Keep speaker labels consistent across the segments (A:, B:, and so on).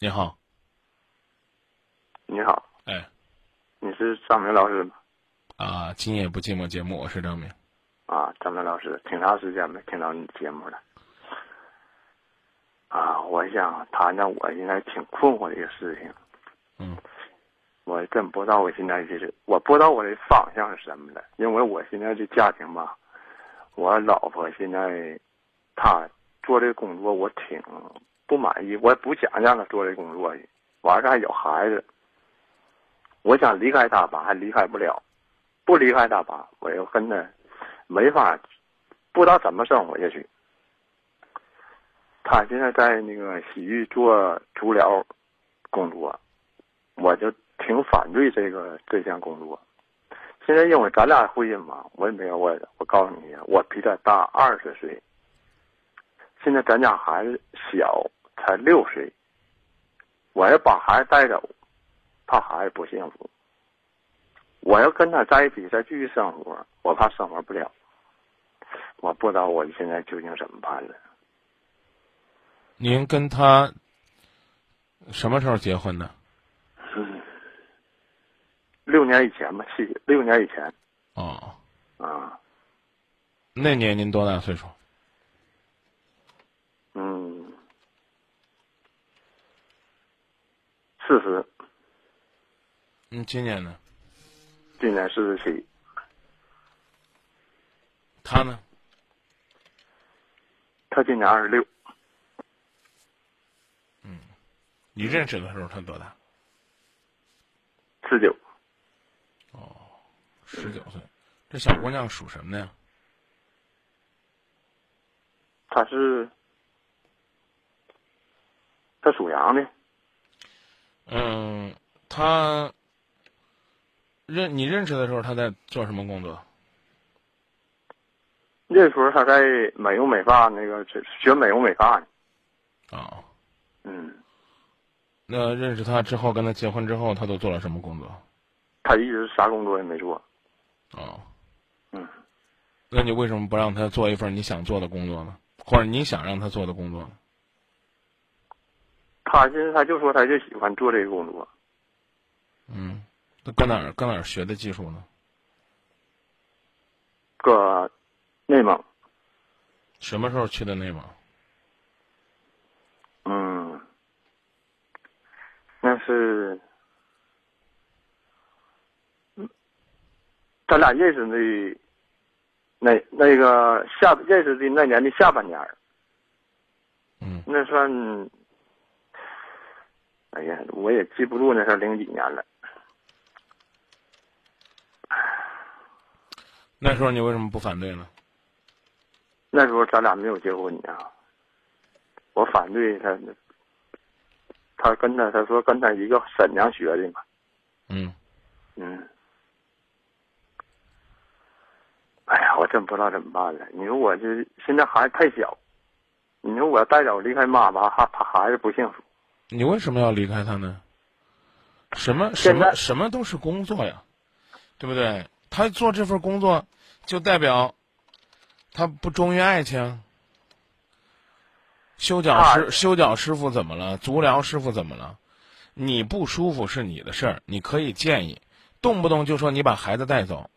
A: 你好，
B: 你好，
A: 哎，
B: 你是张明老师吗？
A: 啊，今夜不寂寞节目，我是张明。
B: 啊，张明老师，挺长时间没听到你节目了。啊，我想谈谈我现在挺困惑的一个事情。
A: 嗯，
B: 我真不知道我现在就是，我不知道我的方向是什么的，因为我现在这家庭吧，我老婆现在她做这个工作，我挺不满意，我也不想让他做这工作去。完了还有孩子，我想离开他吧，还离开不了。不离开他吧，我又跟他没法，不知道怎么生活下去。他现在在那个洗浴做足疗工作，我就挺反对这个这项工作。现在因为咱俩婚姻嘛，我也没有我，我告诉你，我比他大二十岁。现在咱家孩子小，才六岁。我要把孩子带走，怕孩子不幸福。我要跟他在一起再继续生活，我怕生活不了。我不知道我现在究竟怎么办了。
A: 您跟他什么时候结婚的？
B: 嗯，六年以前吧，七六年以前。
A: 哦，
B: 啊，
A: 那年您多大岁数？
B: 嗯，四十，
A: 嗯，今年呢？
B: 今年四十七。
A: 他呢？
B: 他今年二十六。
A: 嗯你认识的时候他多大？
B: 十九。
A: 哦，十九岁。这小姑娘属什么的呀？
B: 她是，她属羊的。
A: 嗯，他认你认识的时候，他在做什么工作？
B: 那时候他在美容美发那个学美容美发呢。
A: 啊。
B: 嗯。
A: 那认识他之后，跟他结婚之后，他都做了什么工作？
B: 他一直啥工作也没做。
A: 哦。
B: 嗯。
A: 那你为什么不让他做一份你想做的工作呢？或者你想让他做的工作呢？
B: 他现在他就说他就喜欢做这个工作。
A: 嗯，那搁哪儿搁哪儿学的技术呢？
B: 搁内蒙。
A: 什么时候去的内蒙？
B: 嗯。那是，嗯，咱俩认识的，那那个下认识的那年的下半年
A: 嗯，
B: 那算，哎呀，我也记不住那是零几年了。
A: 那时候你为什么不反对呢？
B: 那时候咱俩没有结婚呢，我反对他。他跟他他说跟他一个沈阳学的嘛，
A: 嗯，
B: 嗯，哎呀，我真不知道怎么办了。你说我这现在孩子太小，你说我要带走离开妈妈，还怕孩子不幸福。
A: 你为什么要离开他呢？什么什么什么都是工作呀，对不对？他做这份工作，就代表他不忠于爱情。修脚师修脚师傅怎么了？足疗师傅怎么了？你不舒服是你的事儿，你可以建议，动不动就说你把孩子带走，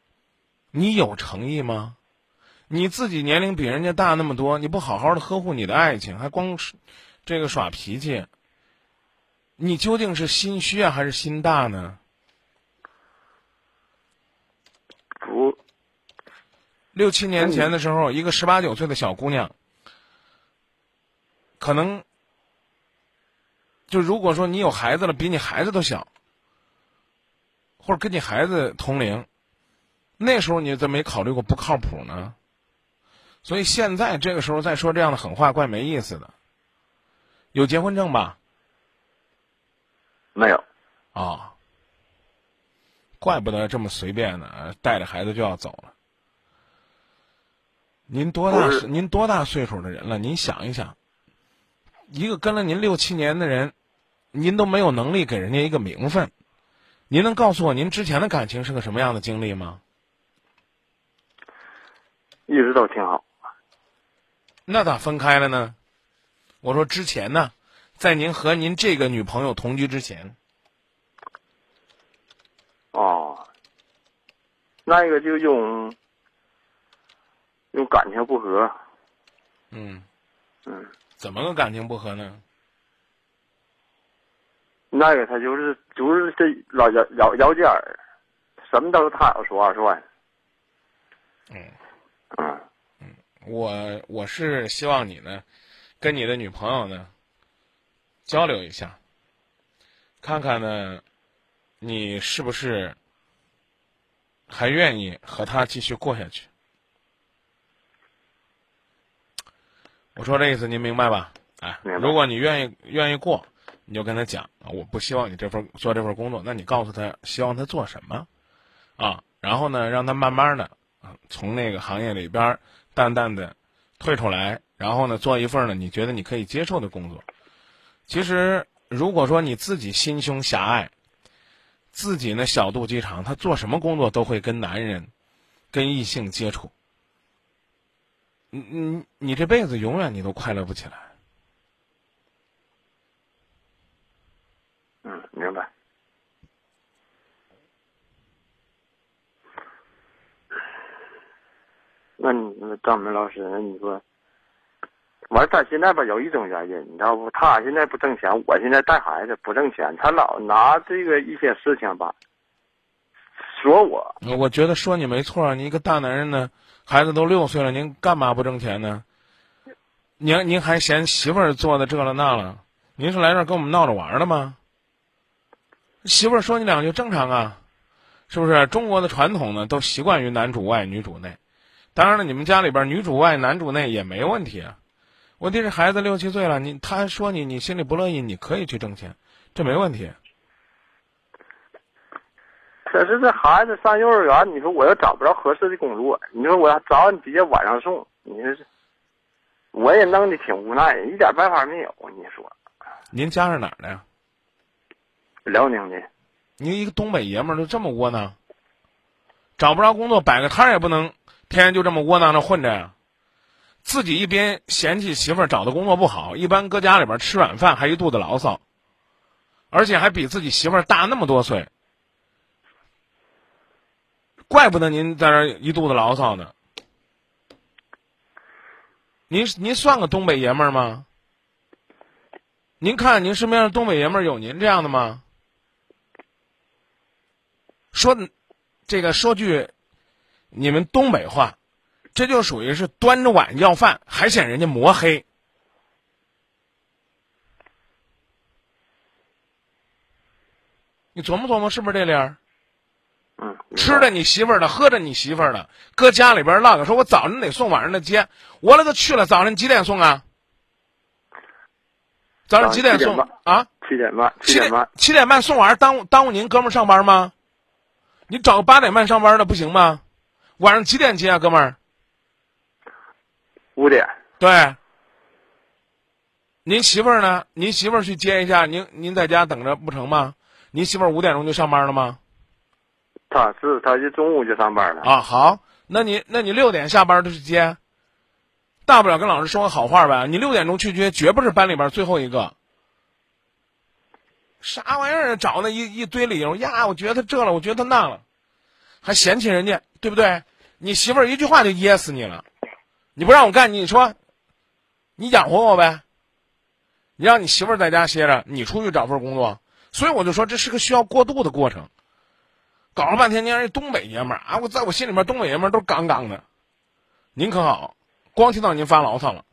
A: 你有诚意吗？你自己年龄比人家大那么多，你不好好的呵护你的爱情，还光是这个耍脾气，你究竟是心虚啊还是心大呢？
B: 不，
A: 六七年前的时候，一个十八九岁的小姑娘。可能，就如果说你有孩子了，比你孩子都小，或者跟你孩子同龄，那时候你怎么没考虑过不靠谱呢？所以现在这个时候再说这样的狠话，怪没意思的。有结婚证吧？
B: 没有。
A: 啊，怪不得这么随便呢，带着孩子就要走了。您多大？您多大岁数的人了？您想一想。一个跟了您六七年的人，您都没有能力给人家一个名分，您能告诉我您之前的感情是个什么样的经历吗？
B: 一直都挺好。
A: 那咋分开了呢？我说之前呢，在您和您这个女朋友同居之前，
B: 哦，那个就用用感情不和，
A: 嗯，
B: 嗯，
A: 怎么个感情不和呢？
B: 那个他就是就是这老姚姚姚家儿，什么都是他要说话算，
A: 嗯。
B: 嗯，
A: 我我是希望你呢，跟你的女朋友呢交流一下，看看呢，你是不是还愿意和他继续过下去？我说这意思您明白吧？哎，如果你愿意愿意过，你就跟他讲啊，我不希望你这份做这份工作，那你告诉他希望他做什么啊，然后呢，让他慢慢的啊从那个行业里边儿淡淡的退出来，然后呢做一份呢你觉得你可以接受的工作。其实如果说你自己心胸狭隘，自己呢小肚鸡肠，他做什么工作都会跟男人、跟异性接触。你你你这辈子永远你都快乐不起来。
B: 嗯，明白。那你那张明老师，那你说，完他现在吧有一种原因，你知道不？他现在不挣钱，我现在带孩子不挣钱，他老拿这个一些事情吧说我。
A: 我觉得说你没错儿，你一个大男人呢，孩子都六岁了，您干嘛不挣钱呢？您您还嫌媳妇儿做的这了那了？您是来这儿跟我们闹着玩的吗？媳妇儿说你两句正常啊，是不是？中国的传统呢，都习惯于男主外女主内。当然了，你们家里边女主外男主内也没问题啊。问题是孩子六七岁了，你他说你，你心里不乐意，你可以去挣钱，这没问题。
B: 可是这孩子上幼儿园，你说我要找不着合适的工作，你说我要找你直接晚上送，你说是，我也弄得挺无奈，一点办法没有。你说，
A: 您家是哪儿的呀？
B: 辽宁的，
A: 您一个东北爷们儿就这么窝囊，找不着工作，摆个摊儿也不能天天就这么窝囊着混着呀。自己一边嫌弃媳妇儿找的工作不好，一般搁家里边吃软饭还一肚子牢骚，而且还比自己媳妇儿大那么多岁，怪不得您在这儿一肚子牢骚呢。您您算个东北爷们儿吗？您看您身边的东北爷们儿有您这样的吗？说，这个说句你们东北话，这就属于是端着碗要饭，还嫌人家磨黑。你琢磨琢磨，是不是这理儿？
B: 嗯，
A: 吃着你媳妇儿的，喝着你媳妇儿的，搁家里边唠叨，说我早晨得送，晚上得接，我那个去了，早晨几点送啊？早上几点送啊？
B: 七点半，七
A: 七
B: 点半，
A: 七点半送完，耽误耽误您哥们儿上班吗？你找个八点半上班的不行吗？晚上几点接啊，哥们儿？
B: 五点，
A: 对。您媳妇儿呢？您媳妇儿去接一下，您您在家等着不成吗？您媳妇儿五点钟就上班了吗？
B: 他是他一中午就上班了。
A: 啊，好，那你那你六点下班就去接，大不了跟老师说个好话呗。你六点钟去接，绝不是班里边最后一个。啥玩意儿？找那一一堆理由呀！我觉得他这了，我觉得他那了，还嫌弃人家，对不对？你媳妇儿一句话就噎死你了，你不让我干，你说，你养活我呗？你让你媳妇儿在家歇着，你出去找份工作，所以我就说这是个需要过渡的过程。搞了半天，您是东北爷们儿啊！我在我心里面，东北爷们儿都杠杠的。您可好，光听到您发牢骚了。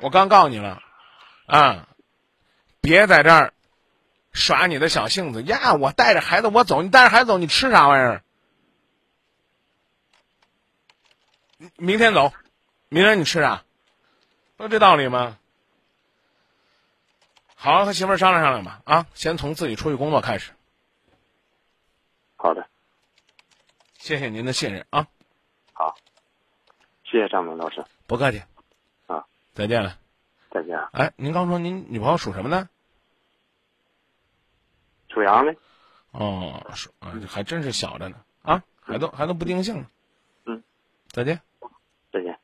A: 我刚告诉你了，啊，别在这儿耍你的小性子呀！我带着孩子我走，你带着孩子走，你吃啥玩意儿？明天走，明天你吃啥？不这道理吗？好好和媳妇儿商量商量吧，啊，先从自己出去工作开始。
B: 好的，
A: 谢谢您的信任啊，
B: 好，谢谢张明老师，
A: 不客气。
B: 啊，
A: 再见了。
B: 再见。
A: 哎，您刚说您女朋友属什么呢？
B: 属羊的，
A: 哦，属啊，还真是小着呢啊，还都还都不定性呢。
B: 嗯，
A: 再见。
B: 再见。